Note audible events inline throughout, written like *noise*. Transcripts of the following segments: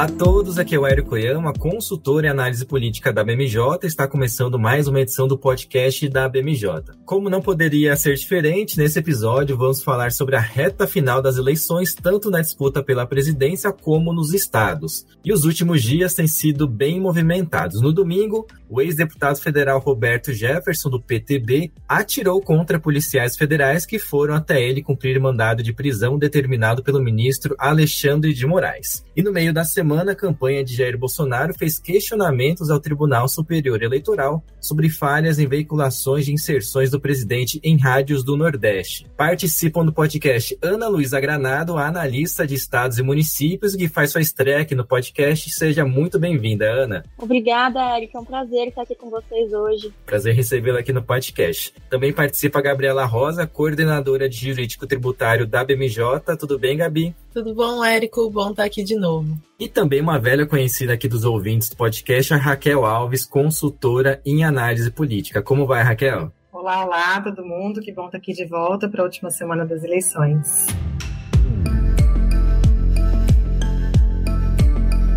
Olá a todos, aqui é o Érico Yama, consultor em análise política da BMJ. Está começando mais uma edição do podcast da BMJ. Como não poderia ser diferente, nesse episódio vamos falar sobre a reta final das eleições, tanto na disputa pela presidência como nos estados. E os últimos dias têm sido bem movimentados. No domingo, o ex-deputado federal Roberto Jefferson, do PTB, atirou contra policiais federais que foram até ele cumprir mandado de prisão determinado pelo ministro Alexandre de Moraes. E no meio da semana, a campanha de Jair Bolsonaro fez questionamentos ao Tribunal Superior Eleitoral sobre falhas em veiculações de inserções do presidente em rádios do Nordeste. Participam do podcast Ana Luísa Granado, analista de estados e municípios, que faz sua estreia aqui no podcast. Seja muito bem-vinda, Ana. Obrigada, Eric. É um prazer estar aqui com vocês hoje. Prazer recebê-la aqui no podcast. Também participa a Gabriela Rosa, coordenadora de jurídico tributário da BMJ. Tudo bem, Gabi? Tudo bom, Érico? Bom estar aqui de novo. E também uma velha conhecida aqui dos ouvintes do podcast, a Raquel Alves, consultora em análise política. Como vai, Raquel? Olá, olá, todo mundo. Que bom estar aqui de volta para a última semana das eleições.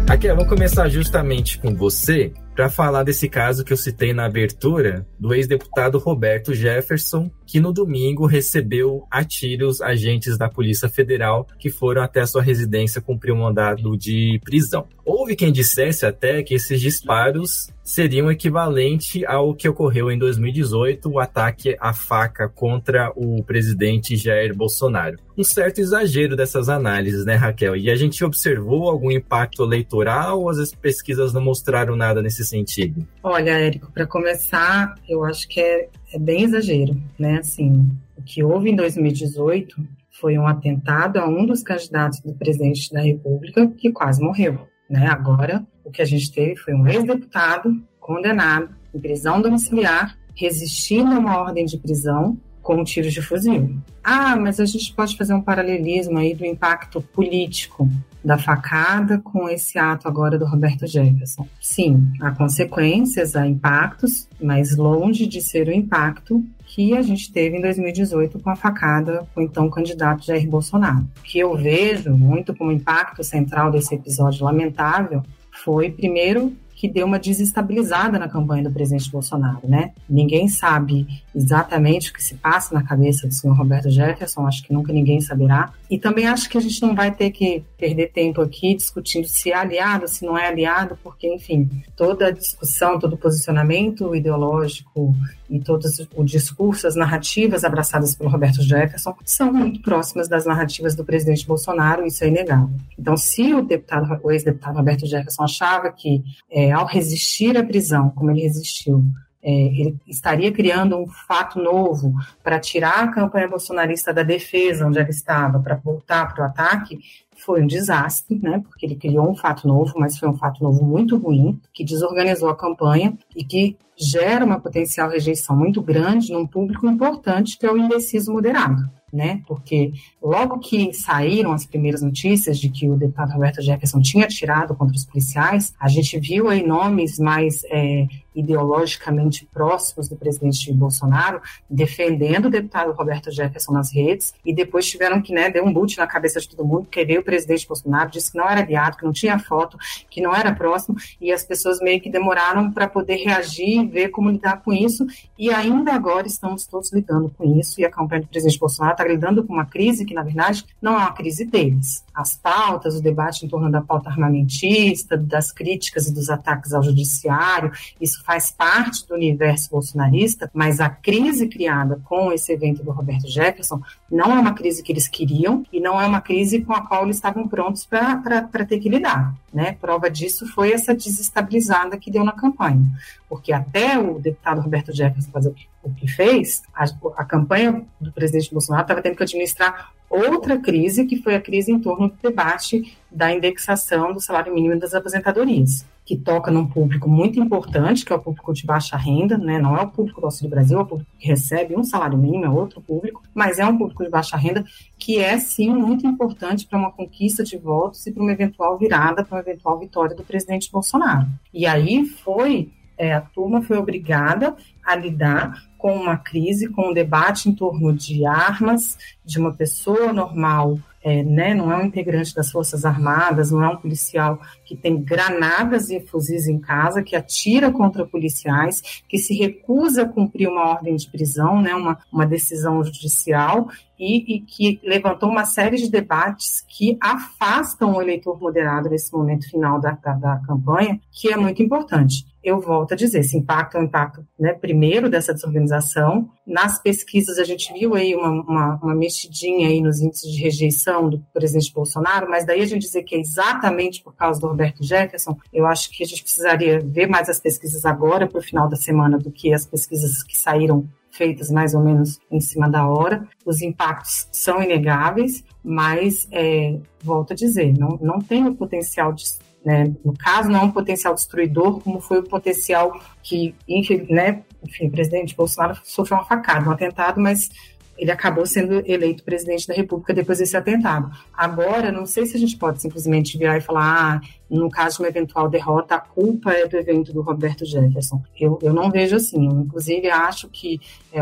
Raquel, vou começar justamente com você para falar desse caso que eu citei na abertura do ex-deputado Roberto Jefferson, que no domingo recebeu a tiros agentes da Polícia Federal que foram até sua residência cumprir um mandado de prisão. Houve quem dissesse até que esses disparos seriam equivalente ao que ocorreu em 2018, o ataque à faca contra o presidente Jair Bolsonaro. Um certo exagero dessas análises, né, Raquel? E a gente observou algum impacto eleitoral ou as pesquisas não mostraram nada nesse sentido? Olha, Érico, para começar, eu acho que é, é bem exagero, né? Assim, o que houve em 2018 foi um atentado a um dos candidatos do presidente da República que quase morreu. Né? Agora, o que a gente teve foi um ex-deputado condenado em prisão domiciliar, resistindo a uma ordem de prisão com tiros de fuzil. Ah, mas a gente pode fazer um paralelismo aí do impacto político da facada com esse ato agora do Roberto Jefferson. Sim, há consequências, há impactos, mas longe de ser o impacto que a gente teve em 2018 com a facada com o então candidato Jair Bolsonaro. O que eu vejo muito como impacto central desse episódio lamentável foi, primeiro, que deu uma desestabilizada na campanha do presidente Bolsonaro, né? Ninguém sabe exatamente o que se passa na cabeça do senhor Roberto Jefferson, acho que nunca ninguém saberá. E também acho que a gente não vai ter que perder tempo aqui discutindo se é aliado, se não é aliado, porque, enfim, toda discussão, todo posicionamento ideológico e todos o discurso, as narrativas abraçadas pelo Roberto Jefferson são muito próximas das narrativas do presidente Bolsonaro, isso é inegável. Então, se o deputado, o ex-deputado Roberto Jefferson achava que é, ao resistir à prisão, como ele resistiu, é, ele estaria criando um fato novo para tirar a campanha bolsonarista da defesa onde ela estava, para voltar para o ataque, foi um desastre, né? Porque ele criou um fato novo, mas foi um fato novo muito ruim, que desorganizou a campanha e que gera uma potencial rejeição muito grande num público importante que é o indeciso moderado né? Porque logo que saíram as primeiras notícias de que o deputado Roberto Jefferson tinha tirado contra os policiais, a gente viu aí nomes mais é, ideologicamente próximos do presidente Bolsonaro defendendo o deputado Roberto Jefferson nas redes e depois tiveram que, né, deu um boot na cabeça de todo mundo, porque veio o presidente Bolsonaro, disse que não era aliado, que não tinha foto, que não era próximo e as pessoas meio que demoraram para poder reagir, ver como lidar com isso e ainda agora estamos todos lidando com isso e a campanha do presidente Bolsonaro está lidando com uma crise que, na verdade, não é uma crise deles. As pautas, o debate em torno da pauta armamentista, das críticas e dos ataques ao judiciário, isso faz parte do universo bolsonarista, mas a crise criada com esse evento do Roberto Jefferson não é uma crise que eles queriam e não é uma crise com a qual eles estavam prontos para ter que lidar. Né? Prova disso foi essa desestabilizada que deu na campanha, porque até o deputado Roberto Jefferson fazer o que fez, a, a campanha do presidente Bolsonaro estava tendo que administrar outra crise, que foi a crise em torno do debate da indexação do salário mínimo das aposentadorias. Que toca num público muito importante, que é o público de baixa renda, né? não é o público do Auxílio Brasil, é o público que recebe um salário mínimo, é outro público, mas é um público de baixa renda que é, sim, muito importante para uma conquista de votos e para uma eventual virada, para uma eventual vitória do presidente Bolsonaro. E aí foi, é, a turma foi obrigada a lidar com uma crise, com um debate em torno de armas, de uma pessoa normal é, né, não é um integrante das Forças Armadas, não é um policial que tem granadas e fuzis em casa, que atira contra policiais, que se recusa a cumprir uma ordem de prisão, né, uma, uma decisão judicial, e, e, que levantou uma série de debates que afastam o eleitor moderado nesse momento final da, da, da campanha, que é muito importante. Eu volto a dizer, esse impacto é um impacto, né, primeiro, dessa desorganização. Nas pesquisas, a gente viu aí uma, uma, uma mexidinha aí nos índices de rejeição do presidente Bolsonaro, mas daí a gente dizer que é exatamente por causa do Roberto Jefferson, eu acho que a gente precisaria ver mais as pesquisas agora, para o final da semana, do que as pesquisas que saíram feitas mais ou menos em cima da hora. Os impactos são inegáveis, mas, é, volto a dizer, não, não tem o potencial de. Né, no caso, não é um potencial destruidor, como foi o potencial que, enfim, né, enfim, o presidente Bolsonaro sofreu uma facada, um atentado, mas ele acabou sendo eleito presidente da República depois desse atentado. Agora, não sei se a gente pode simplesmente virar e falar, ah, no caso de uma eventual derrota, a culpa é do evento do Roberto Jefferson. Eu, eu não vejo assim. Eu, inclusive, acho que é,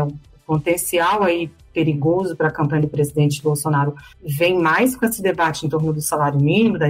potencial aí perigoso para a campanha do presidente Bolsonaro vem mais com esse debate em torno do salário mínimo, da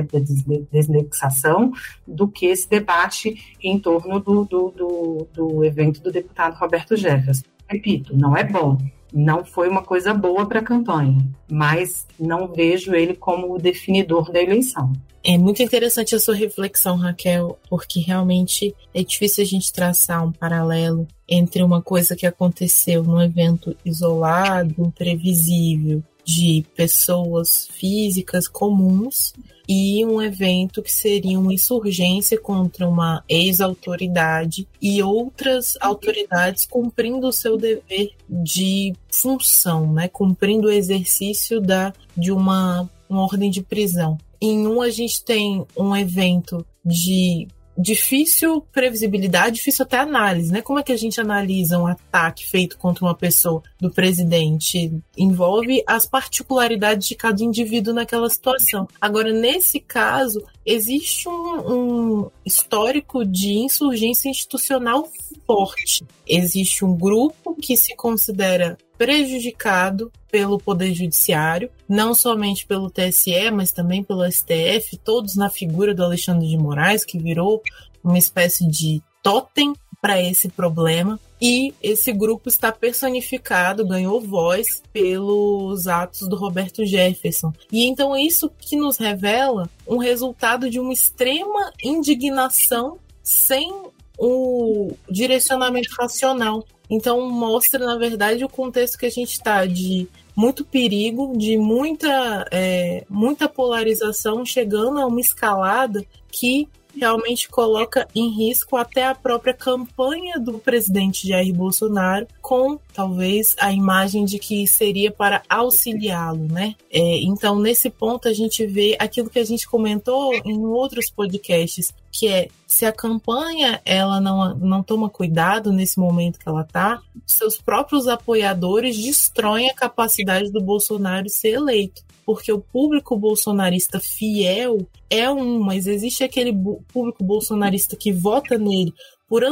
desindexação, do que esse debate em torno do, do, do, do evento do deputado Roberto Jefferson. Repito, não é bom, não foi uma coisa boa para a campanha, mas não vejo ele como o definidor da eleição. É muito interessante a sua reflexão, Raquel, porque realmente é difícil a gente traçar um paralelo entre uma coisa que aconteceu num evento isolado, imprevisível, de pessoas físicas comuns e um evento que seria uma insurgência contra uma ex-autoridade e outras autoridades cumprindo o seu dever de função, né? cumprindo o exercício da, de uma, uma ordem de prisão. Em um, a gente tem um evento de difícil previsibilidade, difícil até análise, né? Como é que a gente analisa um ataque feito contra uma pessoa do presidente? Envolve as particularidades de cada indivíduo naquela situação. Agora, nesse caso, existe um, um histórico de insurgência institucional forte. Existe um grupo que se considera prejudicado pelo Poder Judiciário, não somente pelo TSE, mas também pelo STF, todos na figura do Alexandre de Moraes, que virou uma espécie de totem para esse problema. E esse grupo está personificado, ganhou voz pelos atos do Roberto Jefferson. E então isso que nos revela um resultado de uma extrema indignação sem o direcionamento racional. Então mostra, na verdade, o contexto que a gente está de muito perigo, de muita, é, muita polarização, chegando a uma escalada que realmente coloca em risco até a própria campanha do presidente Jair Bolsonaro, com talvez a imagem de que seria para auxiliá-lo, né? É, então, nesse ponto, a gente vê aquilo que a gente comentou em outros podcasts, que é se a campanha ela não, não toma cuidado nesse momento que ela está, seus próprios apoiadores destroem a capacidade do Bolsonaro ser eleito porque o público bolsonarista fiel é um, mas existe aquele público bolsonarista que vota nele por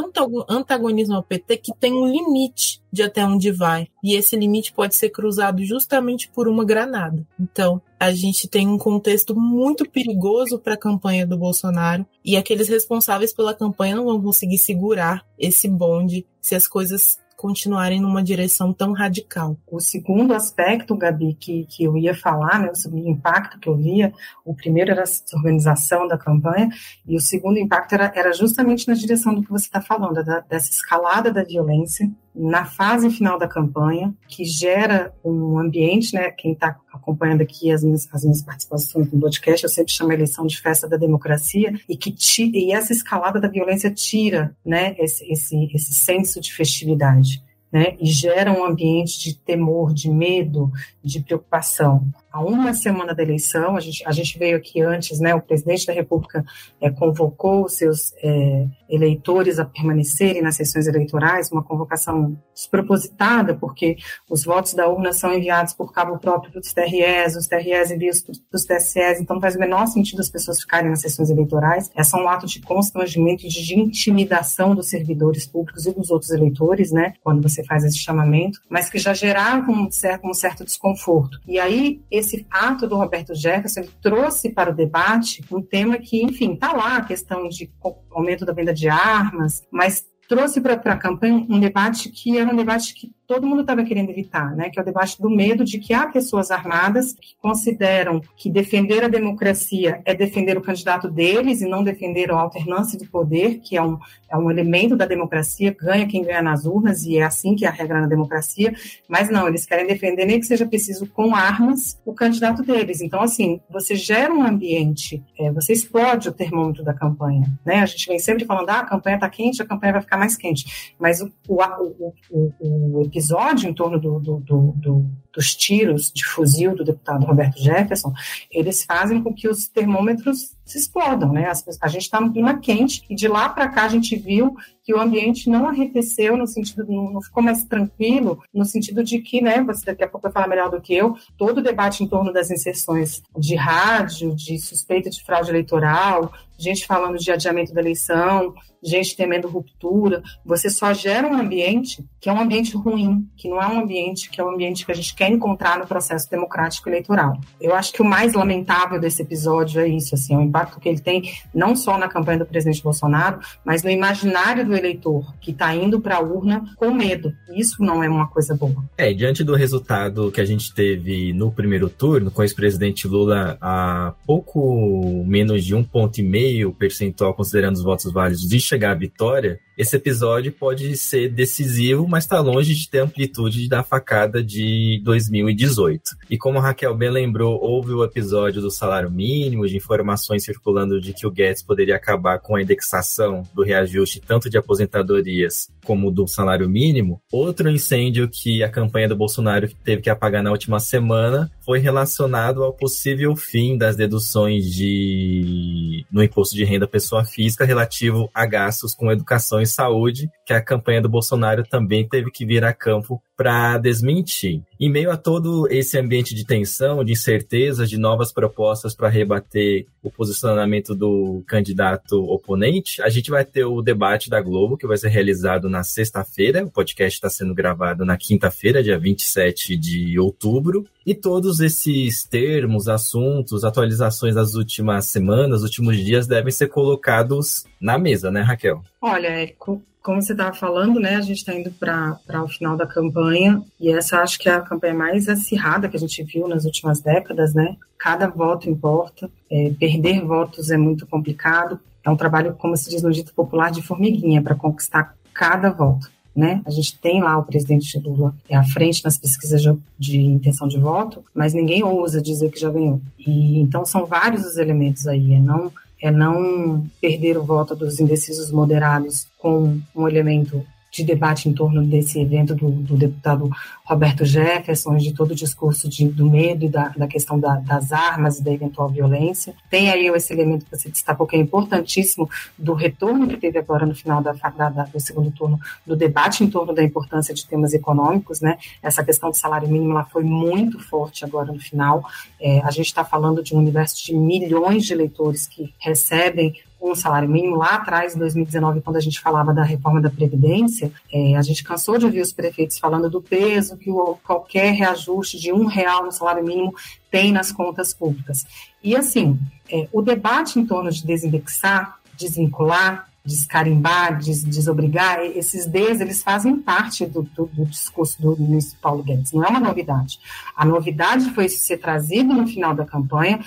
antagonismo ao PT que tem um limite de até onde vai. E esse limite pode ser cruzado justamente por uma granada. Então, a gente tem um contexto muito perigoso para a campanha do Bolsonaro e aqueles responsáveis pela campanha não vão conseguir segurar esse bonde se as coisas continuarem numa direção tão radical. O segundo aspecto, Gabi, que, que eu ia falar, né, o impacto que eu via, o primeiro era a organização da campanha, e o segundo impacto era, era justamente na direção do que você está falando, da, dessa escalada da violência na fase final da campanha, que gera um ambiente, né? Quem está acompanhando aqui as minhas, as minhas participações no podcast, eu sempre chamo a eleição de festa da democracia, e que e essa escalada da violência tira, né? Esse, esse, esse senso de festividade. Né, e gera um ambiente de temor, de medo, de preocupação. A uma semana da eleição, a gente, a gente veio aqui antes, né, o presidente da República é, convocou seus é, eleitores a permanecerem nas sessões eleitorais, uma convocação despropositada, porque os votos da urna são enviados por cabo próprio para os TREs, os TREs enviam para os TSEs, então faz o menor sentido as pessoas ficarem nas sessões eleitorais. É só um ato de constrangimento, de intimidação dos servidores públicos e dos outros eleitores, né, quando você faz esse chamamento, mas que já gerava um certo, um certo desconforto. E aí, esse ato do Roberto Jefferson trouxe para o debate um tema que, enfim, está lá, a questão de aumento da venda de armas, mas trouxe para a campanha um debate que era um debate que todo mundo estava querendo evitar, né? Que é o debate do medo de que há pessoas armadas que consideram que defender a democracia é defender o candidato deles e não defender a alternância de poder, que é um, é um elemento da democracia, ganha quem ganha nas urnas, e é assim que é a regra na democracia, mas não, eles querem defender, nem que seja preciso com armas, o candidato deles. Então, assim, você gera um ambiente, é, você explode o termômetro da campanha, né? A gente vem sempre falando, ah, a campanha está quente, a campanha vai ficar mais quente, mas o, o, o, o, episódio em torno do, do, do, dos tiros de fuzil do deputado Roberto Jefferson, eles fazem com que os termômetros se explodam, né? a gente está no clima quente e de lá para cá a gente viu que o ambiente não arrefeceu no sentido, não, ficou mais tranquilo, no sentido de que, né, você daqui a pouco vai falar melhor do que eu, todo o debate em torno das inserções de rádio, de suspeita de fraude eleitoral, gente falando de adiamento da eleição, gente temendo ruptura, você só gera um ambiente que é um ambiente ruim, que não é um ambiente que é um ambiente que a gente quer encontrar no processo democrático eleitoral. Eu acho que o mais lamentável desse episódio é isso, assim, é o impacto que ele tem não só na campanha do presidente Bolsonaro, mas no imaginário do eleitor que está indo para a urna com medo. Isso não é uma coisa boa. É, diante do resultado que a gente teve no primeiro turno, com o ex-presidente Lula a pouco menos de um ponto e meio percentual, considerando os votos válidos, de chegar à vitória, esse episódio pode ser decisivo, mas está longe de ter amplitude da facada de 2018. E como a Raquel bem lembrou, houve o episódio do salário mínimo, de informações circulando de que o Guedes poderia acabar com a indexação do reajuste tanto de aposentadorias como do salário mínimo. Outro incêndio que a campanha do Bolsonaro teve que apagar na última semana foi relacionado ao possível fim das deduções de no imposto de renda pessoa física relativo a gastos com educação e saúde, que a campanha do Bolsonaro também teve que vir a campo para desmentir. Em meio a todo esse ambiente de tensão, de incerteza, de novas propostas para rebater o posicionamento do candidato oponente, a gente vai ter o debate da Globo, que vai ser realizado na sexta-feira. O podcast está sendo gravado na quinta-feira, dia 27 de outubro. E todos esses termos, assuntos, atualizações das últimas semanas, últimos dias, devem ser colocados na mesa, né, Raquel? Olha, Érico, como você estava falando, né, a gente está indo para o final da campanha e essa acho que é a campanha mais acirrada que a gente viu nas últimas décadas, né? Cada voto importa, é, perder votos é muito complicado, é um trabalho, como se diz no dito popular, de formiguinha para conquistar cada voto. Né? A gente tem lá o presidente Lula à frente nas pesquisas de, de, intenção de voto, mas ninguém ousa dizer que já ganhou. E então são vários os elementos aí, é não é não perder o voto dos indecisos moderados com um elemento de debate em torno desse evento do, do deputado Roberto Jefferson, de todo o discurso de, do medo e da, da questão da, das armas e da eventual violência. Tem aí esse elemento que você destacou, que é importantíssimo, do retorno que teve agora no final da, da, do segundo turno, do debate em torno da importância de temas econômicos, né? Essa questão do salário mínimo ela foi muito forte agora no final. É, a gente está falando de um universo de milhões de eleitores que recebem um salário mínimo lá atrás, em 2019, quando a gente falava da reforma da Previdência, é, a gente cansou de ouvir os prefeitos falando do peso que o, qualquer reajuste de um real no salário mínimo tem nas contas públicas. E assim, é, o debate em torno de desindexar, desvincular, descarimbar, des, desobrigar, esses Ds, eles fazem parte do, do, do, discurso do ministro Paulo Guedes, não é uma novidade. A novidade foi isso ser trazido no final da campanha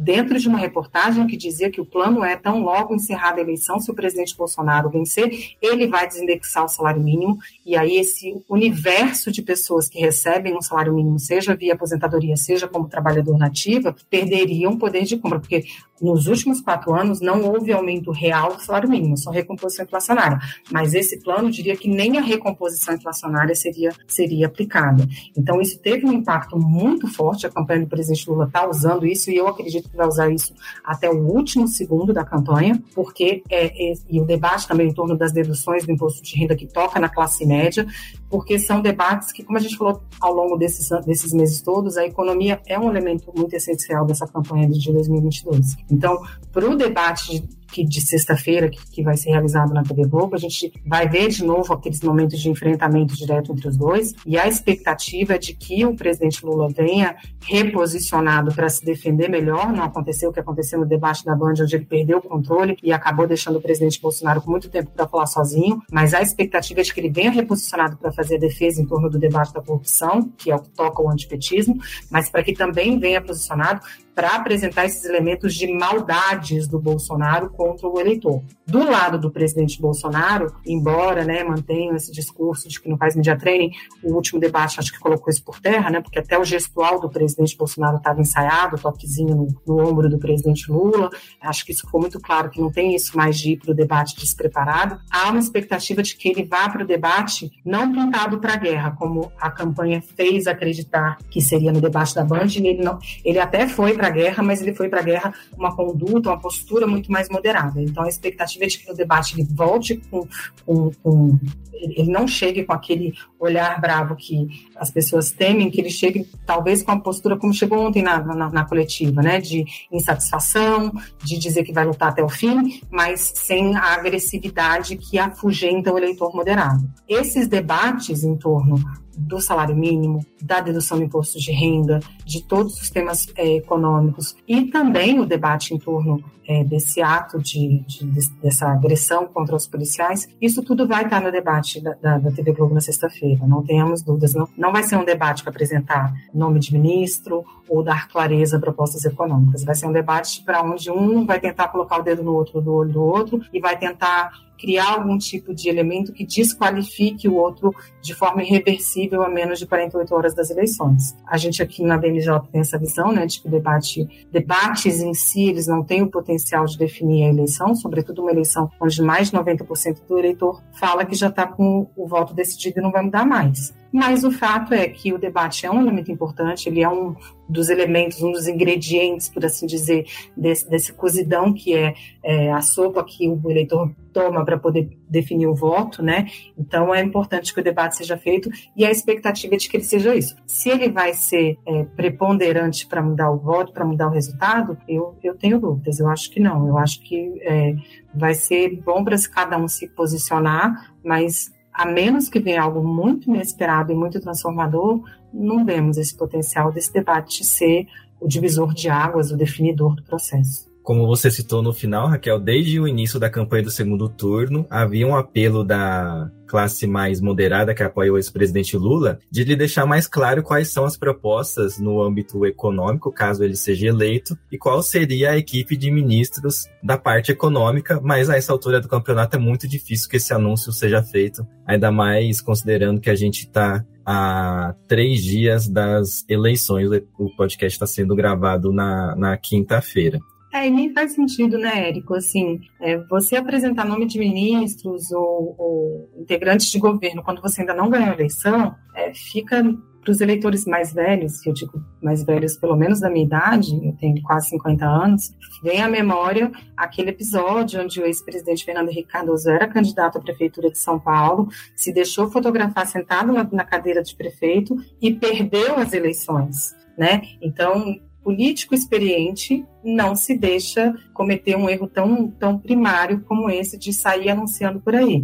dentro de uma reportagem que dizia que o plano é tão logo encerrada a eleição, se o presidente Bolsonaro vencer, ele vai desindexar o salário mínimo, e aí esse universo de pessoas que recebem um salário mínimo, seja via aposentadoria, seja como trabalhador nativa, perderiam poder de compra, porque nos últimos quatro anos não houve aumento real do salário mínimo, só recomposição inflacionária. Mas esse plano diria que nem a recomposição inflacionária seria, seria aplicada. Então, isso teve um impacto muito forte. A campanha do presidente Lula está usando isso e eu acredito vai usar isso até o último segundo da campanha, porque é, é, e o debate também em torno das deduções do imposto de renda que toca na classe média, porque são debates que, como a gente falou ao longo desses, desses meses todos, a economia é um elemento muito essencial dessa campanha de 2022. Então, para o debate que de sexta-feira, que, que, vai ser realizado na TV Globo, a gente vai ver de novo aqueles momentos de enfrentamento direto entre os dois, e a expectativa é de que o presidente Lula venha reposicionado para se defender melhor. Não aconteceu o que aconteceu no debate da Band, onde ele perdeu o controle e acabou deixando o presidente Bolsonaro com muito tempo para falar sozinho, mas a expectativa é de que ele venha reposicionado para fazer a defesa em torno do debate da corrupção, que é o que toca o antipetismo, mas para que também venha posicionado para apresentar esses elementos de maldades do Bolsonaro contra o eleitor. Do lado do presidente Bolsonaro, embora né, mantenha esse discurso de que não faz media training, o último debate acho que colocou isso por terra, né, porque até o gestual do presidente Bolsonaro estava ensaiado, toquezinho no, no, ombro do presidente Lula. Acho que isso ficou muito claro que não tem isso mais de ir para o debate despreparado. Há uma expectativa de que ele vá para o debate não plantado para a guerra, como a campanha fez acreditar que seria no debate da Band. Ele, não, ele até foi para a guerra, mas ele foi para a guerra uma conduta, uma postura muito mais moderada. Então, a expectativa é de que o debate ele volte com, com, com ele não chegue com aquele olhar bravo que as pessoas temem, que ele chegue talvez com a postura como chegou ontem na, na, na, coletiva, né, de insatisfação, de dizer que vai lutar até o fim, mas sem a agressividade que afugenta o eleitor moderado. Esses debates em torno do salário mínimo, da dedução do imposto de renda, de todos os temas é, econômicos e também o debate em torno é, desse ato de, de, dessa agressão contra os policiais, isso tudo vai estar no debate da, da, da TV Globo na sexta-feira, não tenhamos dúvidas. Não, não vai ser um debate para apresentar nome de ministro ou dar clareza a propostas econômicas, vai ser um debate para onde um vai tentar colocar o dedo no outro, do olho do outro, e vai tentar criar algum tipo de elemento que desqualifique o outro de forma irreversível a menos de 48 horas das eleições. A gente aqui na BMJ tem essa visão, né, de que debate, debates em si, eles não têm o potencial de definir a eleição, sobretudo uma eleição onde mais de 90% do eleitor fala que já está com o voto decidido e não vai mudar mais. Mas o fato é que o debate é um elemento importante, ele é um dos elementos, um dos ingredientes, por assim dizer, desse, desse cozidão que é, é a sopa que o eleitor toma para poder definir o voto, né? Então é importante que o debate seja feito e a expectativa é de que ele seja isso. Se ele vai ser é, preponderante para mudar o voto, para mudar o resultado, eu, eu tenho dúvidas. Eu acho que não. Eu acho que é, vai ser bom para cada um se posicionar, mas a menos que venha algo muito inesperado e muito transformador, não vemos esse potencial desse debate ser o divisor de águas, o definidor do processo. Como você citou no final, Raquel, desde o início da campanha do segundo turno, havia um apelo da classe mais moderada que apoia o ex-presidente Lula, de lhe deixar mais claro quais são as propostas no âmbito econômico, caso ele seja eleito, e qual seria a equipe de ministros da parte econômica, mas a essa altura do campeonato é muito difícil que esse anúncio seja feito, ainda mais considerando que a gente está a três dias das eleições. O podcast está sendo gravado na, na quinta-feira. É, e nem faz sentido, né, Érico? Assim, é, você apresentar nome de ministros ou, ou, integrantes de governo quando você ainda não ganhou a eleição, é, fica para os eleitores mais velhos, que eu digo mais velhos pelo menos da minha idade, eu tenho quase 50 anos, vem à memória aquele episódio onde o ex-presidente Fernando Henrique Cardoso era candidato à prefeitura de São Paulo, se deixou fotografar sentado na, na cadeira de prefeito e perdeu as eleições. Né? Então, político experiente não se deixa cometer um erro tão, tão primário como esse de sair anunciando por aí.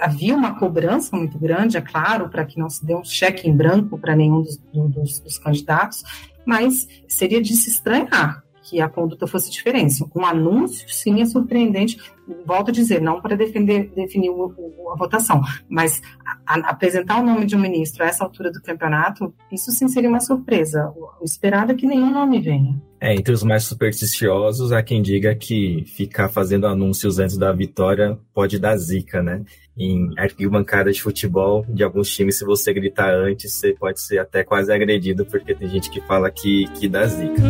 Havia uma cobrança muito grande, é claro, para que não se dê um cheque em branco para nenhum dos, dos, dos candidatos, mas seria de se estranhar que a conduta fosse diferente. Um anúncio, sim, é surpreendente. Volto a dizer, não para defender, definir o, o, a votação, mas a, a, apresentar o nome de um ministro a essa altura do campeonato, isso sim seria uma surpresa. O, o esperado é que nenhum nome venha. É, entre os mais supersticiosos, há quem diga que ficar fazendo anúncios antes da vitória pode dar zica, né? Em arquibancada de futebol de alguns times, se você gritar antes, você pode ser até quase agredido, porque tem gente que fala que, que dá zica.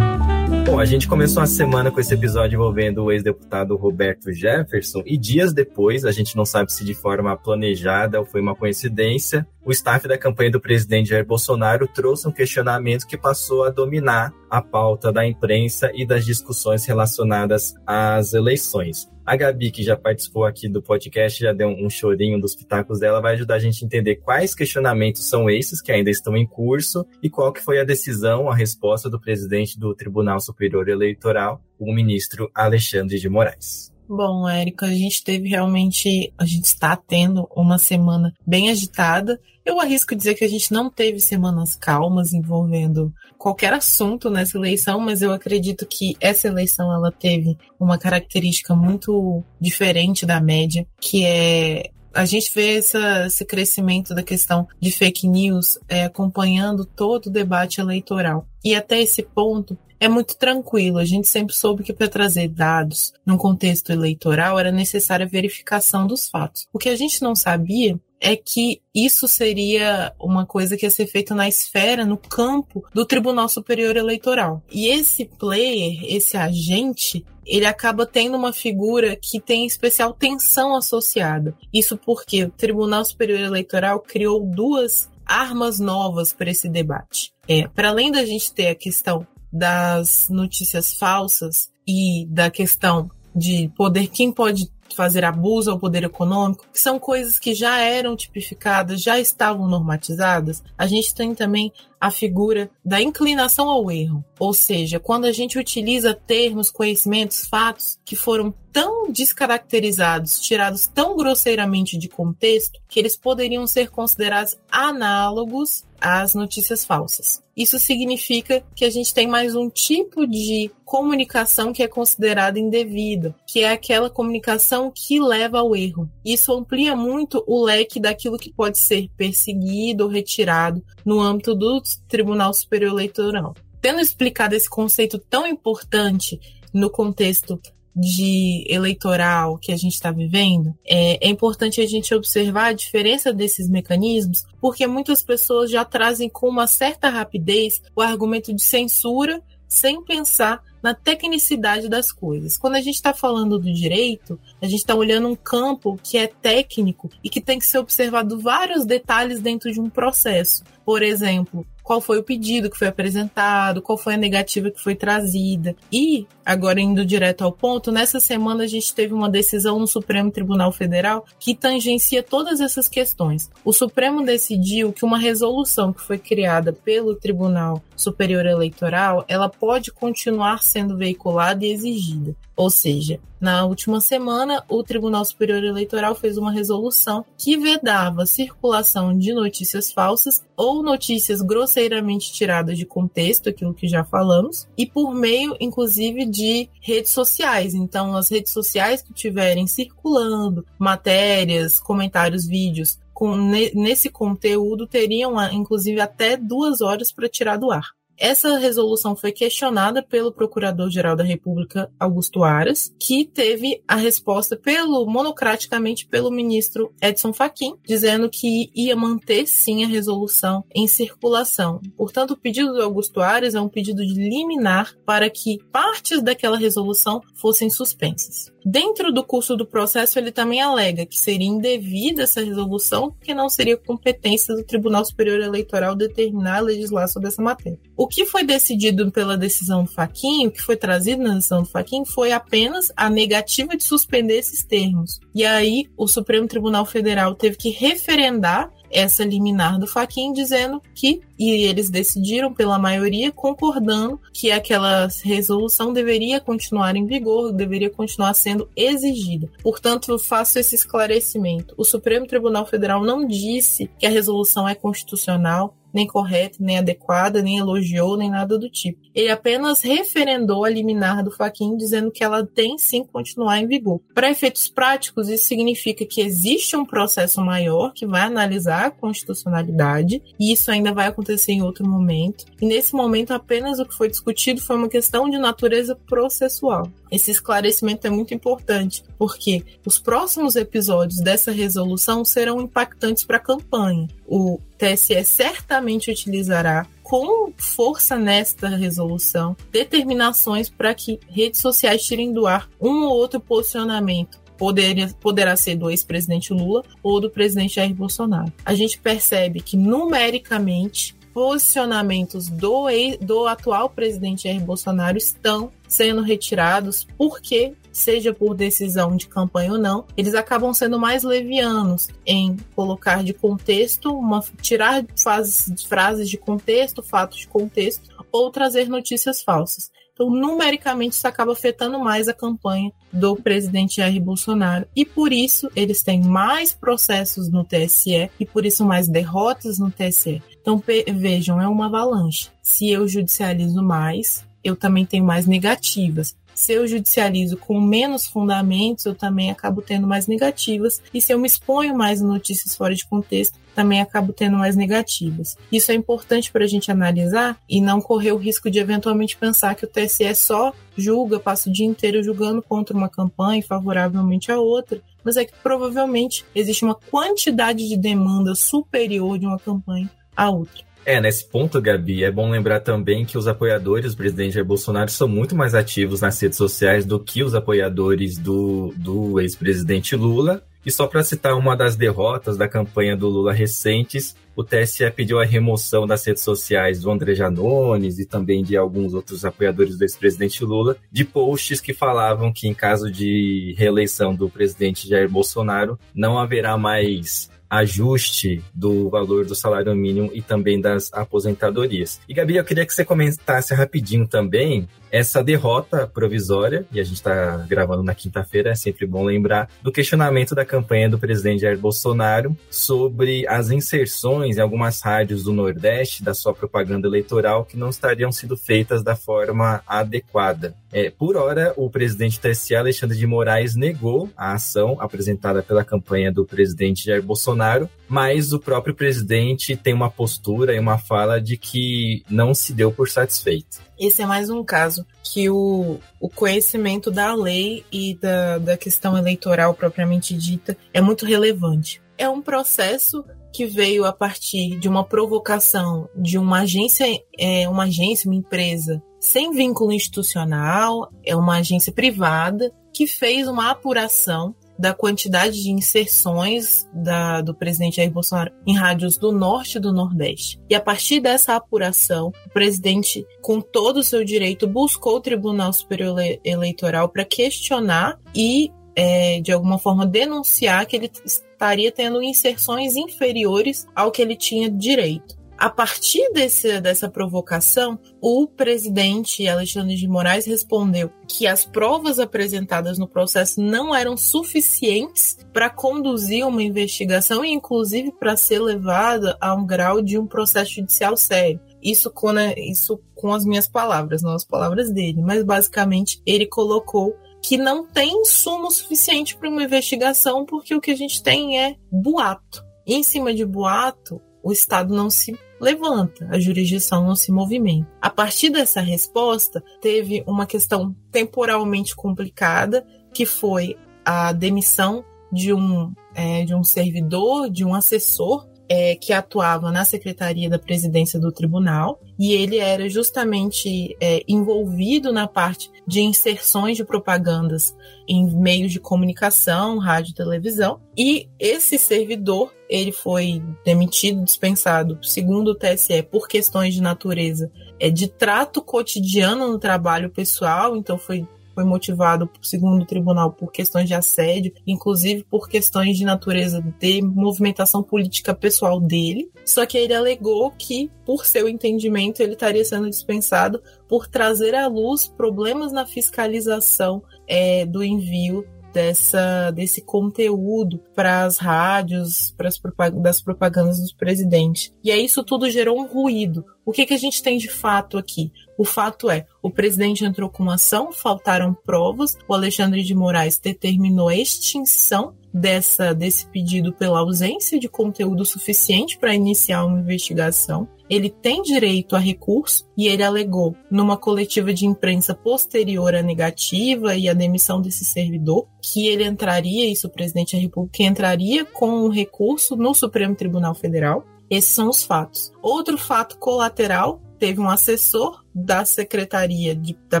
Bom, a gente começou a semana com esse episódio envolvendo o ex-deputado Roberto Jefferson e dias depois, a gente não sabe se de forma planejada ou foi uma coincidência, o staff da campanha do presidente Jair Bolsonaro trouxe um questionamento que passou a dominar a pauta da imprensa e das discussões relacionadas às eleições. A Gabi, que já participou aqui do podcast, já deu um chorinho dos pitacos dela, vai ajudar a gente a entender quais questionamentos são esses que ainda estão em curso e qual que foi a decisão, a resposta do presidente do Tribunal Superior Eleitoral, o ministro Alexandre de Moraes. Bom, Érica, a gente teve realmente, a gente está tendo uma semana bem agitada. Eu arrisco dizer que a gente não teve semanas calmas envolvendo qualquer assunto nessa eleição, mas eu acredito que essa eleição ela teve uma característica muito diferente da média, que é a gente vê essa, esse crescimento da questão de fake news é, acompanhando todo o debate eleitoral. E até esse ponto, é muito tranquilo. A gente sempre soube que para trazer dados num contexto eleitoral era necessária a verificação dos fatos. O que a gente não sabia é que isso seria uma coisa que ia ser feita na esfera, no campo do Tribunal Superior Eleitoral. E esse player, esse agente, ele acaba tendo uma figura que tem especial tensão associada. Isso porque o Tribunal Superior Eleitoral criou duas armas novas para esse debate. É, para além da gente ter a questão das notícias falsas e da questão de poder, quem pode fazer abuso ao poder econômico, que são coisas que já eram tipificadas, já estavam normatizadas, a gente tem também a figura da inclinação ao erro. Ou seja, quando a gente utiliza termos, conhecimentos, fatos que foram tão descaracterizados, tirados tão grosseiramente de contexto, que eles poderiam ser considerados análogos às notícias falsas. Isso significa que a gente tem mais um tipo de comunicação que é considerada indevida, que é aquela comunicação que leva ao erro. Isso amplia muito o leque daquilo que pode ser perseguido ou retirado no âmbito do Tribunal Superior Eleitoral. Tendo explicado esse conceito tão importante no contexto de eleitoral que a gente está vivendo, é, é, importante a gente observar a diferença desses mecanismos, porque muitas pessoas já trazem com uma certa rapidez o argumento de censura sem pensar na tecnicidade das coisas. Quando a gente está falando do direito, a gente está olhando um campo que é técnico e que tem que ser observado vários detalhes dentro de um processo. Por exemplo, qual foi o pedido que foi apresentado, qual foi a negativa que foi trazida. E, agora indo direto ao ponto, nessa semana a gente teve uma decisão no Supremo Tribunal Federal que tangencia todas essas questões. O Supremo decidiu que uma resolução que foi criada pelo Tribunal Superior Eleitoral, ela pode continuar sendo veiculada e exigida. Ou seja, na última semana, o Tribunal Superior Eleitoral fez uma resolução que vedava circulação de notícias falsas ou notícias grosseiramente tiradas de contexto, aquilo que já falamos, e por meio, inclusive, de redes sociais. Então, as redes sociais que tiverem circulando matérias, comentários, vídeos com, nesse conteúdo teriam, inclusive, até duas horas para tirar do ar. Essa resolução foi questionada pelo Procurador-Geral da República, Augusto Aras, que teve a resposta pelo monocraticamente pelo ministro Edson Fachin, dizendo que ia manter sim a resolução em circulação. Portanto, o pedido do Augusto Aras é um pedido de liminar para que partes daquela resolução fossem suspensas. Dentro do curso do processo, ele também alega que seria indevida essa resolução, porque não seria competência do Tribunal Superior Eleitoral determinar legislar sobre essa matéria. O que foi decidido pela decisão do Faquinho, o que foi trazido na decisão do Faquinho, foi apenas a negativa de suspender esses termos. E aí, o Supremo Tribunal Federal teve que referendar essa liminar do Faquin dizendo que e eles decidiram pela maioria concordando que aquela resolução deveria continuar em vigor, deveria continuar sendo exigida. Portanto, eu faço esse esclarecimento. O Supremo Tribunal Federal não disse que a resolução é constitucional, nem correta, nem adequada, nem elogiou, nem nada do tipo. Ele apenas referendou a liminar do Faquin dizendo que ela tem sim continuar em vigor. Para efeitos práticos, isso significa que existe um processo maior que vai analisar a constitucionalidade, e isso ainda vai acontecer acontecer em outro momento. E nesse momento, apenas o que foi discutido foi uma questão de natureza processual. Esse esclarecimento é muito importante, porque os próximos episódios dessa resolução serão impactantes para a campanha. O TSE certamente utilizará com força nesta resolução determinações para que redes sociais tirem do ar um ou outro posicionamento poderia, poderá ser do ex-presidente Lula ou do presidente Jair Bolsonaro. A gente percebe que numericamente posicionamentos do, do atual presidente Jair Bolsonaro estão sendo retirados porque seja por decisão de campanha ou não, eles acabam sendo mais levianos em colocar de contexto, uma, tirar frases, frases de contexto, fatos de contexto, ou trazer notícias falsas. Então, numericamente, isso acaba afetando mais a campanha do presidente Jair Bolsonaro. E por isso, eles têm mais processos no TSE e por isso mais derrotas no TSE. Então, vejam, é uma avalanche. Se eu judicializo mais, eu também tenho mais negativas. Se eu judicializo com menos fundamentos, eu também acabo tendo mais negativas. E se eu me exponho mais notícias fora de contexto, também acabo tendo mais negativas. Isso é importante para a gente analisar e não correr o risco de eventualmente pensar que o TSE só julga, passa o dia inteiro julgando contra uma campanha favoravelmente a outra, mas é que provavelmente existe uma quantidade de demanda superior de uma campanha à outra. É, nesse ponto, Gabi, é bom lembrar também que os apoiadores do presidente Jair Bolsonaro são muito mais ativos nas redes sociais do que os apoiadores do, do ex-presidente Lula. E só para citar uma das derrotas da campanha do Lula recentes, o TSE pediu a remoção das redes sociais do André Janones e também de alguns outros apoiadores do ex-presidente Lula, de posts que falavam que, em caso de reeleição do presidente Jair Bolsonaro, não haverá mais ajuste do valor do salário mínimo e também das aposentadorias. E Gabi, eu queria que você comentasse rapidinho também essa derrota provisória, e a gente está gravando na quinta-feira, é sempre bom lembrar, do questionamento da campanha do presidente Jair Bolsonaro sobre as inserções em algumas rádios do Nordeste da sua propaganda eleitoral que não estariam sendo feitas da forma adequada. É, por hora, o presidente TSE, Alexandre de Moraes, negou a ação apresentada pela campanha do presidente Jair Bolsonaro, mas o próprio presidente tem uma postura e uma fala de que não se deu por satisfeito. Esse é mais um caso que o, o conhecimento da lei e da, da questão eleitoral propriamente dita é muito relevante. É um processo que veio a partir de uma provocação de uma agência, é, uma agência, uma empresa sem vínculo institucional, é uma agência privada que fez uma apuração da quantidade de inserções da, do presidente Jair Bolsonaro em rádios do norte e do nordeste. E a partir dessa apuração, o presidente, com todo o seu direito, buscou o Tribunal Superior Eleitoral para questionar e é, de alguma forma denunciar que ele estaria tendo inserções inferiores ao que ele tinha direito. A partir desse, dessa provocação, o presidente Alexandre de Moraes respondeu que as provas apresentadas no processo não eram suficientes para conduzir uma investigação e, inclusive, para ser levada a um grau de um processo judicial sério. Isso com, né, isso com as minhas palavras, não as palavras dele, mas basicamente ele colocou que não tem insumo suficiente para uma investigação, porque o que a gente tem é boato. Em cima de boato, o Estado não se levanta, a jurisdição não se movimenta. A partir dessa resposta, teve uma questão temporalmente complicada, que foi a demissão de um, é, de um servidor, de um assessor é, que atuava na secretaria da presidência do tribunal e ele era justamente é, envolvido na parte de inserções de propagandas em meios de comunicação, rádio e televisão. E esse servidor ele foi demitido, dispensado, segundo o TSE, por questões de natureza é, de trato cotidiano no trabalho pessoal, então foi foi motivado, segundo o tribunal, por questões de assédio, inclusive por questões de natureza de movimentação política pessoal dele. Só que ele alegou que, por seu entendimento, ele estaria sendo dispensado por trazer à luz problemas na fiscalização é, do envio dessa, desse conteúdo para as rádios, para as das propagandas do presidente. E aí isso tudo gerou um ruído. O que, que a gente tem de fato aqui? O fato é, o presidente entrou com uma ação, faltaram provas, o Alexandre de Moraes determinou a extinção dessa desse pedido pela ausência de conteúdo suficiente para iniciar uma investigação. Ele tem direito a recurso e ele alegou numa coletiva de imprensa posterior à negativa e à demissão desse servidor que ele entraria, isso o presidente da República entraria com um recurso no Supremo Tribunal Federal. Esses são os fatos. Outro fato colateral teve um assessor da Secretaria de, da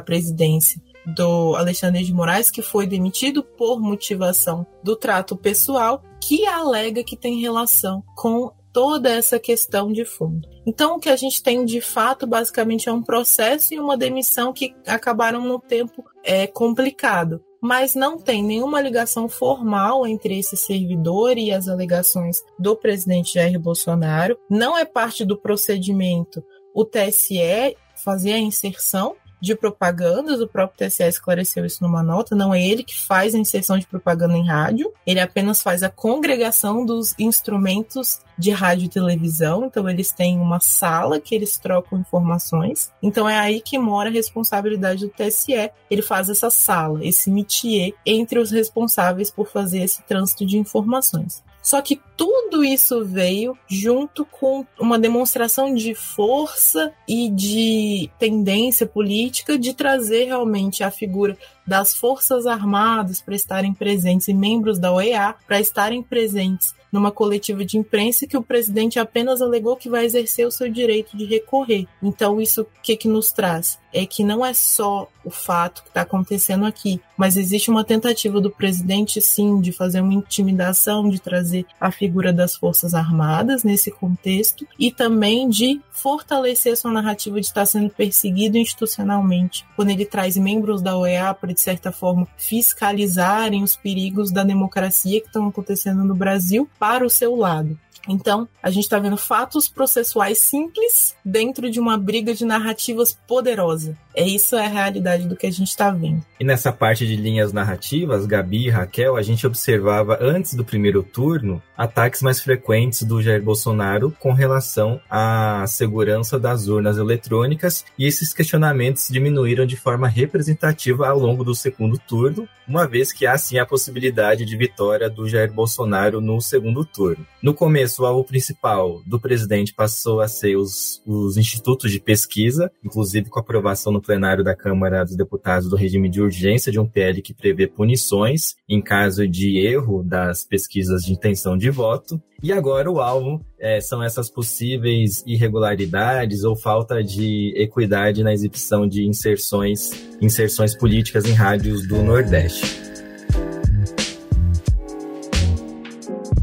Presidência do Alexandre de Moraes, que foi demitido por motivação do trato pessoal, que alega que tem relação com toda essa questão de fundo. Então, o que a gente tem de fato, basicamente, é um processo e uma demissão que acabaram no tempo é, complicado. Mas não tem nenhuma ligação formal entre esse servidor e as alegações do presidente Jair Bolsonaro. Não é parte do procedimento o TSE fazer a inserção de propagandas, o próprio TSE esclareceu isso numa nota, não é ele que faz a inserção de propaganda em rádio, ele apenas faz a congregação dos instrumentos de rádio e televisão, então eles têm uma sala que eles trocam informações. Então é aí que mora a responsabilidade do TSE. Ele faz essa sala, esse métier entre os responsáveis por fazer esse trânsito de informações. Só que tudo isso veio junto com uma demonstração de força e de tendência política de trazer realmente a figura das Forças Armadas para estarem presentes e membros da OEA para estarem presentes numa coletiva de imprensa que o presidente apenas alegou que vai exercer o seu direito de recorrer. Então, isso o que, que nos traz? É que não é só o fato que está acontecendo aqui, mas existe uma tentativa do presidente, sim, de fazer uma intimidação, de trazer a figura das Forças Armadas nesse contexto e também de fortalecer sua narrativa de estar sendo perseguido institucionalmente. Quando ele traz membros da OEA para, de certa forma, fiscalizarem os perigos da democracia que estão acontecendo no Brasil para o seu lado. Então, a gente está vendo fatos processuais simples dentro de uma briga de narrativas poderosa. É isso é a realidade do que a gente está vendo. E nessa parte de linhas narrativas, Gabi e Raquel, a gente observava antes do primeiro turno ataques mais frequentes do Jair Bolsonaro com relação à segurança das urnas eletrônicas e esses questionamentos diminuíram de forma representativa ao longo do segundo turno, uma vez que há sim a possibilidade de vitória do Jair Bolsonaro no segundo turno. No começo, o alvo principal do presidente passou a ser os, os institutos de pesquisa, inclusive com aprovação no plenário da Câmara dos Deputados do regime de urgência de um PL que prevê punições em caso de erro das pesquisas de intenção de voto. E agora o alvo é, são essas possíveis irregularidades ou falta de equidade na exibição de inserções, inserções políticas em rádios do Nordeste.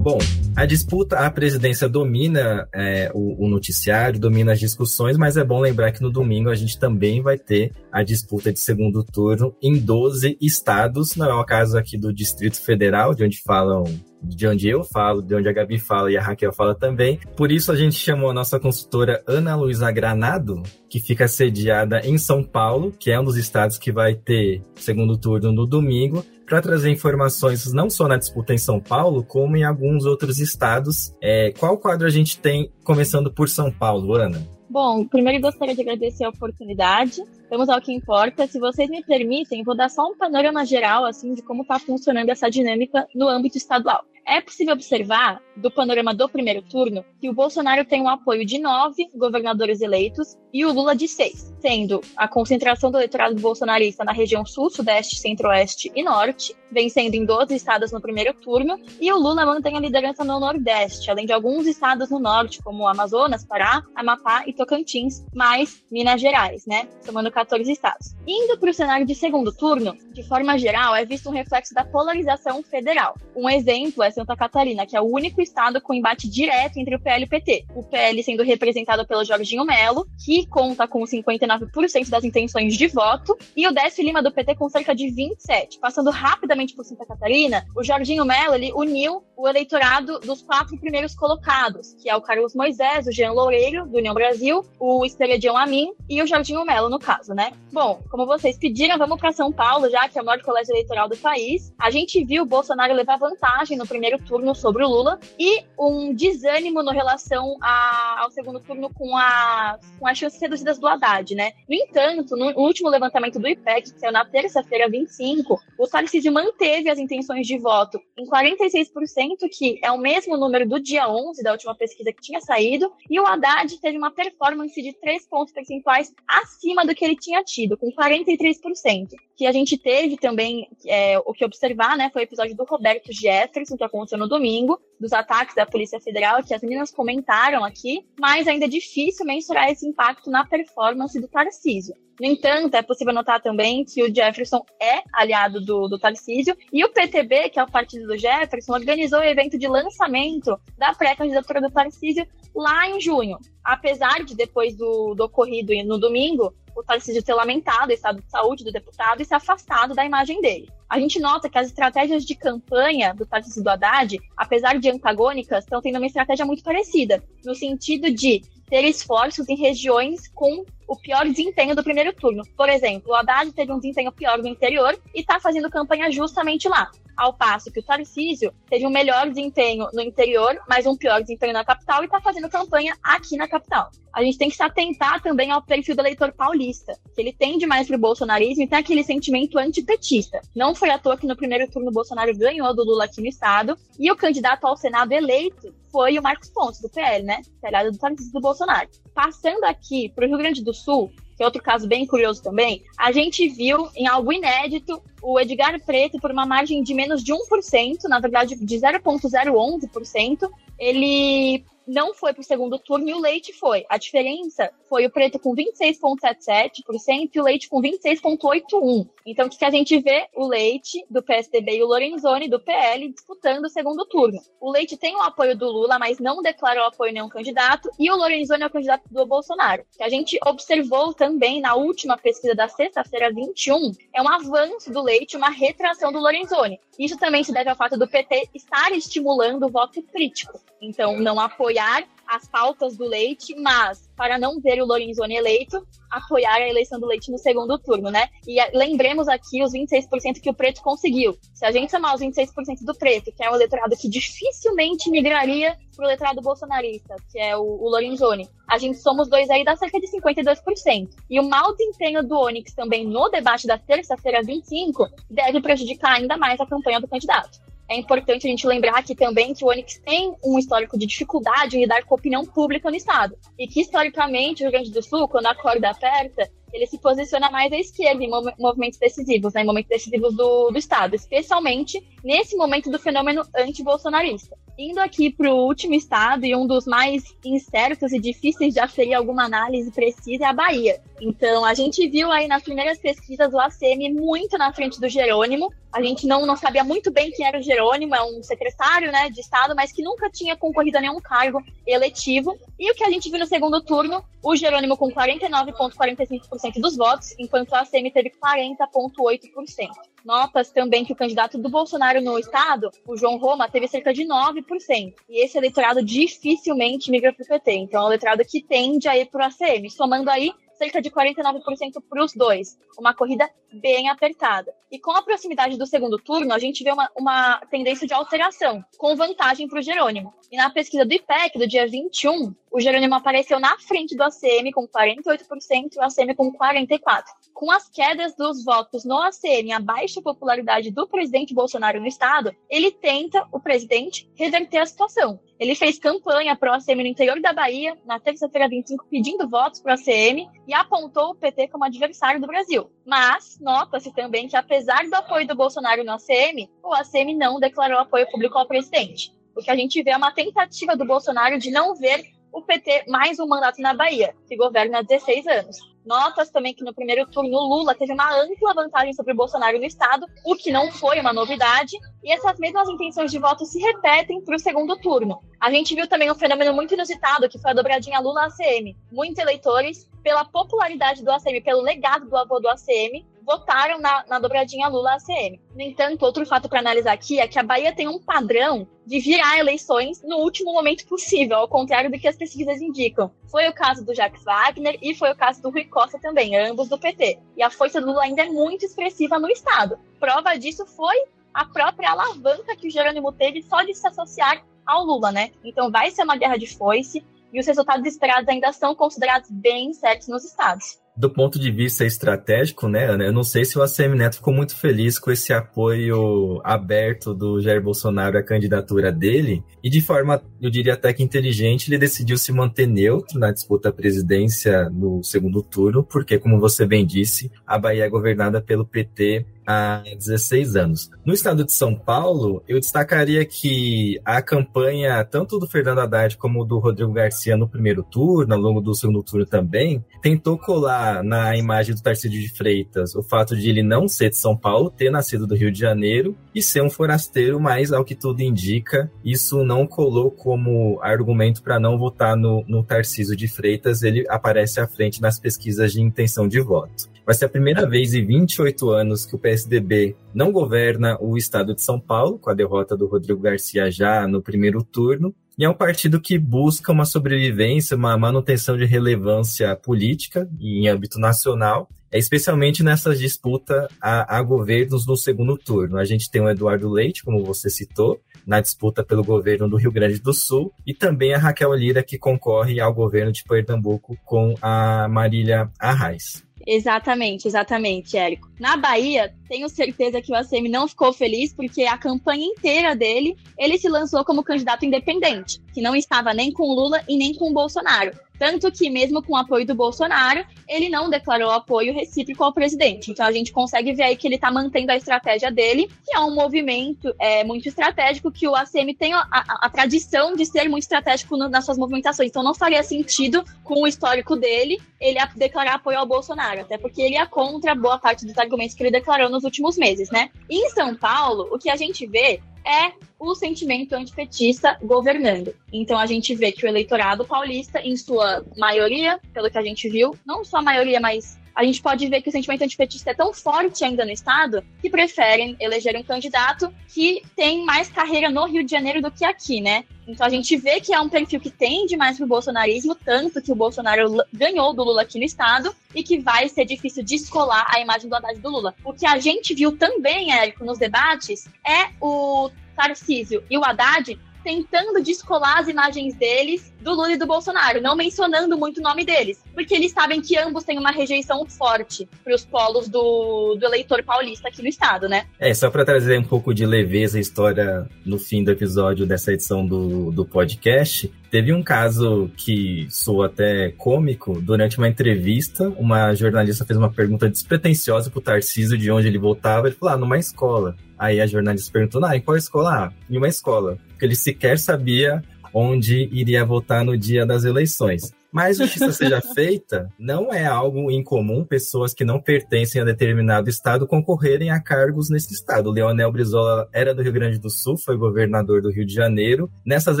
Bom, a disputa, a presidência domina é, o, o, noticiário, domina as discussões, mas é bom lembrar que no domingo a gente também vai ter a disputa de segundo turno em 12 estados. Não é o caso aqui do Distrito Federal, de onde falam de onde eu falo, de onde a Gabi fala e a Raquel fala também. Por isso a gente chamou a nossa consultora Ana Luísa Granado, que fica sediada em São Paulo, que é um dos estados que vai ter segundo turno no domingo, para trazer informações não só na disputa em São Paulo, como em alguns outros estados. É, qual quadro a gente tem começando por São Paulo, Ana? Bom, primeiro gostaria de agradecer a oportunidade. Vamos ao que importa. Se vocês me permitem, vou dar só um panorama geral assim de como está funcionando essa dinâmica no âmbito estadual. É possível observar, do panorama do primeiro turno, que o Bolsonaro tem um apoio de nove governadores eleitos e o Lula de seis, sendo a concentração do eleitorado bolsonarista na região sul, sudeste, centro-oeste e norte, vencendo em 12 estados no primeiro turno, e o Lula mantém a liderança no nordeste, além de alguns estados no norte, como Amazonas, Pará, Amapá e Tocantins, mais Minas Gerais, né? Somando 14 estados. Indo para o cenário de segundo turno, de forma geral, é visto um reflexo da polarização federal. Um exemplo é Santa Catarina, que é o único estado com embate direto entre o PL e o PT. O PL sendo representado pelo Jorginho Melo, que conta com 59% das intenções de voto, e o Décio Lima do PT com cerca de 27%. Passando rapidamente por Santa Catarina, o Jorginho Melo ele uniu o eleitorado dos quatro primeiros colocados, que é o Carlos Moisés, o Jean Loureiro, do União Brasil, o Espeledião Amin e o Jorginho Melo, no caso, né? Bom, como vocês pediram, vamos para São Paulo, já que é o maior colégio eleitoral do país. A gente viu o Bolsonaro levar vantagem no primeiro turno sobre o Lula e um desânimo no relação a, ao segundo turno com a, com a chance reduzidas do Haddad, né? No entanto, no último levantamento do IPEC, que saiu na terça-feira 25, o Tarcísio manteve as intenções de voto em 46%, que é o mesmo número do dia 11, da última pesquisa que tinha saído, e o Haddad teve uma performance de 3 pontos percentuais acima do que ele tinha tido, com 43%. Que a gente teve também, é, o que observar, né, foi o episódio do Roberto Jefferson, que aconteceu no domingo, dos ataques da Polícia Federal, que as meninas comentaram aqui, mas ainda é difícil mensurar esse impacto na performance do Tarcísio. No entanto, é possível notar também que o Jefferson é aliado do, do Tarcísio e o PTB, que é o partido do Jefferson, organizou o evento de lançamento da pré-candidatura do Tarcísio lá em junho. Apesar de, depois do, do ocorrido no domingo, o Tarcísio ter lamentado o estado de saúde do deputado e se afastado da imagem dele. A gente nota que as estratégias de campanha do Tarcísio do Haddad, apesar de antagônicas, estão tendo uma estratégia muito parecida, no sentido de ter esforços em regiões com o pior desempenho do primeiro turno. Por exemplo, o Haddad teve um desempenho pior no interior e está fazendo campanha justamente lá ao passo que o Tarcísio teve um melhor desempenho no interior, mas um pior desempenho na capital e está fazendo campanha aqui na capital. A gente tem que se atentar também ao perfil do eleitor paulista, que ele tende mais o bolsonarismo e tem aquele sentimento antipetista. Não foi à toa que no primeiro turno o Bolsonaro ganhou do Lula aqui no estado e o candidato ao Senado eleito foi o Marcos Pontes, do PL, né? Aliado do Tarcísio do Bolsonaro. Passando aqui para o Rio Grande do Sul, que é outro caso bem curioso também, a gente viu em algo inédito o Edgar Preto por uma margem de menos de 1%, na verdade de 0,011%. Ele não foi para o segundo turno e o Leite foi. A diferença foi o Preto com 26,77% e o Leite com 26,81%. Então, o que a gente vê? O Leite, do PSDB, e o Lorenzoni, do PL, disputando o segundo turno. O Leite tem o apoio do Lula, mas não declarou apoio a nenhum candidato, e o Lorenzoni é o candidato do Bolsonaro. Que a gente observou também na última pesquisa da sexta-feira 21, é um avanço do Leite, uma retração do Lorenzoni. Isso também se deve ao fato do PT estar estimulando o voto crítico. Então, não apoiar as pautas do Leite, mas para não ver o Lorenzoni eleito, apoiar a eleição do Leite no segundo turno, né? E eh, lembremos aqui os 26% que o Preto conseguiu. Se a gente somar os 26% do Preto, que é o eleitorado que dificilmente migraria para o eleitorado bolsonarista, que é o, o Lorenzoni, a gente soma os dois aí, dá cerca de 52%. E o mau desempenho do Onyx também no debate da terça-feira 25 deve prejudicar ainda mais a campanha do candidato é importante a gente lembrar aqui também que o Onyx tem um histórico de dificuldade em lidar com a opinião pública no Estado. E que, historicamente, o Rio Grande do Sul, quando a corda aperta, ele se posiciona mais à esquerda em movimentos decisivos, né, em momentos decisivos do, do Estado, especialmente nesse momento do fenômeno anti-bolsonarista. Indo aqui para o último estado e um dos mais incertos e difíceis de aferir alguma análise precisa é a Bahia. Então, a gente viu aí nas primeiras pesquisas o ACM muito na frente do Jerônimo. A gente não, não sabia muito bem quem era o Jerônimo, é um secretário né, de Estado, mas que nunca tinha concorrido a nenhum cargo eletivo. E o que a gente viu no segundo turno, o Jerônimo com 49,45% dos votos, enquanto o ACM teve 40,8%. Notas também que o candidato do Bolsonaro no estado, o João Roma, teve cerca de 9%. E esse eleitorado dificilmente migra para o PT. Então é um eleitorado que tende a ir para o ACM. Somando aí, cerca de 49% para os dois. Uma corrida bem apertada. E com a proximidade do segundo turno, a gente vê uma, uma tendência de alteração, com vantagem para o Jerônimo. E na pesquisa do IPEC, do dia 21, o Jerônimo apareceu na frente do ACM com 48% e o ACM com 44%. Com as quedas dos votos no ACM e a baixa popularidade do presidente Bolsonaro no estado, ele tenta, o presidente, reverter a situação. Ele fez campanha para o ACM no interior da Bahia, na terça-feira 25, pedindo votos para o ACM e apontou o PT como adversário do Brasil. Mas nota-se também que, apesar do apoio do Bolsonaro no ACM, o ACM não declarou apoio público ao presidente. O que a gente vê é uma tentativa do Bolsonaro de não ver o PT mais um mandato na Bahia, que governa há 16 anos. Notas também que no primeiro turno Lula teve uma ampla vantagem sobre o Bolsonaro no estado, o que não foi uma novidade, e essas mesmas intenções de voto se repetem para o segundo turno. A gente viu também um fenômeno muito inusitado, que foi a dobradinha Lula-ACM. Muitos eleitores, pela popularidade do ACM, pelo legado do avô do ACM, votaram na, na dobradinha Lula-ACM. No entanto, outro fato para analisar aqui é que a Bahia tem um padrão de virar eleições no último momento possível, ao contrário do que as pesquisas indicam. Foi o caso do Jacques Wagner e foi o caso do Rui Costa também, ambos do PT. E a força do Lula ainda é muito expressiva no Estado. Prova disso foi a própria alavanca que o Jerônimo teve só de se associar ao Lula, né? Então vai ser uma guerra de foice. e os resultados esperados ainda são considerados bem incertos nos estados do ponto de vista estratégico, né, Ana, eu não sei se o ACM Neto ficou muito feliz com esse apoio aberto do Jair Bolsonaro à candidatura dele, e de forma, eu diria até que inteligente, ele decidiu se manter neutro na disputa à presidência no segundo turno, porque, como você bem disse, a Bahia é governada pelo PT há 16 anos. No estado de São Paulo, eu destacaria que a campanha, tanto do Fernando Haddad como do Rodrigo Garcia no primeiro turno, ao longo do segundo turno também, tentou colar na imagem do Tarcísio de Freitas o fato de ele não ser de São Paulo, ter nascido do Rio de Janeiro e ser um forasteiro, mas ao que tudo indica, isso não colou como argumento para não votar no, no Tarcísio de Freitas, ele aparece à frente nas pesquisas de intenção de voto. Vai ser a primeira vez em 28 anos que o PSDB não governa o estado de São Paulo, com a derrota do Rodrigo Garcia já no primeiro turno. E é um partido que busca uma sobrevivência, uma manutenção de relevância política em âmbito nacional, é especialmente nessa disputa a, a governos no segundo turno. A gente tem o Eduardo Leite, como você citou, na disputa pelo governo do Rio Grande do Sul, e também a Raquel Lira, que concorre ao governo de Pernambuco com a Marília Arraes. Exatamente, exatamente, Érico. Na Bahia, tenho certeza que o ACM não ficou feliz porque a campanha inteira dele, ele se lançou como candidato independente, que não estava nem com Lula e nem com Bolsonaro. Tanto que, mesmo com o apoio do Bolsonaro, ele não declarou apoio recíproco ao presidente. Então, a gente consegue ver aí que ele está mantendo a estratégia dele, que é um movimento é, muito estratégico, que o ACM tem a, a, a tradição de ser muito estratégico no, nas suas movimentações. Então, não faria sentido, com o histórico dele, ele declarar apoio ao Bolsonaro, até porque ele é contra boa parte dos argumentos que ele declarou nos últimos meses, né? em São Paulo, o que a gente vê é o sentimento antipetista governando. Então a gente vê que o eleitorado paulista, em sua maioria, pelo que a gente viu, não só a maioria, mas a gente pode ver que o sentimento antipetista é tão forte ainda no Estado que preferem eleger um candidato que tem mais carreira no Rio de Janeiro do que aqui, né? Então a gente vê que é um perfil que tende mais pro bolsonarismo, tanto que o Bolsonaro ganhou do Lula aqui no Estado e que vai ser difícil descolar a imagem do Haddad do Lula. O que a gente viu também, Érico, nos debates é o Tarcísio e o Haddad tentando descolar as imagens deles do Lula e do Bolsonaro, não mencionando muito o nome deles, porque eles sabem que ambos têm uma rejeição forte para os polos do, do eleitor paulista aqui no estado, né? É, só para trazer um pouco de leveza a história no fim do episódio dessa edição do, do podcast, teve um caso que soa até cômico. Durante uma entrevista, uma jornalista fez uma pergunta despretensiosa pro Tarcísio de onde ele voltava. Ele falou, ah, numa escola. Aí a jornalista perguntou, ah, em qual escola? Ah, em uma escola. Porque ele sequer sabia onde iria votar no dia das eleições. Mas justiça *laughs* seja feita, não é algo incomum pessoas que não pertencem a determinado estado concorrerem a cargos nesse estado. Leonel Brizola era do Rio Grande do Sul, foi governador do Rio de Janeiro. Nessas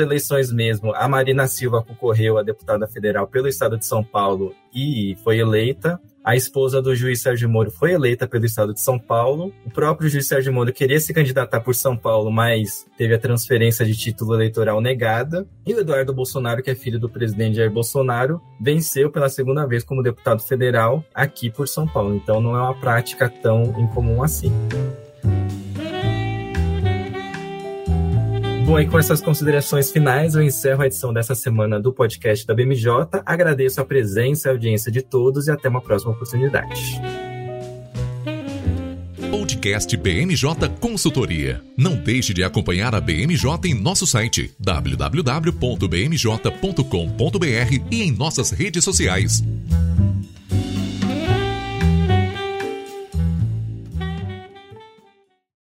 eleições mesmo, a Marina Silva concorreu a deputada federal pelo estado de São Paulo e foi eleita. A esposa do juiz Sérgio Moro foi eleita pelo estado de São Paulo. O próprio juiz Sérgio Moro queria se candidatar por São Paulo, mas teve a transferência de título eleitoral negada. E o Eduardo Bolsonaro, que é filho do presidente Jair Bolsonaro, venceu pela segunda vez como deputado federal aqui por São Paulo. Então não é uma prática tão incomum assim. Bom, e com essas considerações finais, eu encerro a edição dessa semana do podcast da BMJ. Agradeço a presença e a audiência de todos e até uma próxima oportunidade. Podcast BMJ Consultoria. Não deixe de acompanhar a BMJ em nosso site www.bmj.com.br e em nossas redes sociais.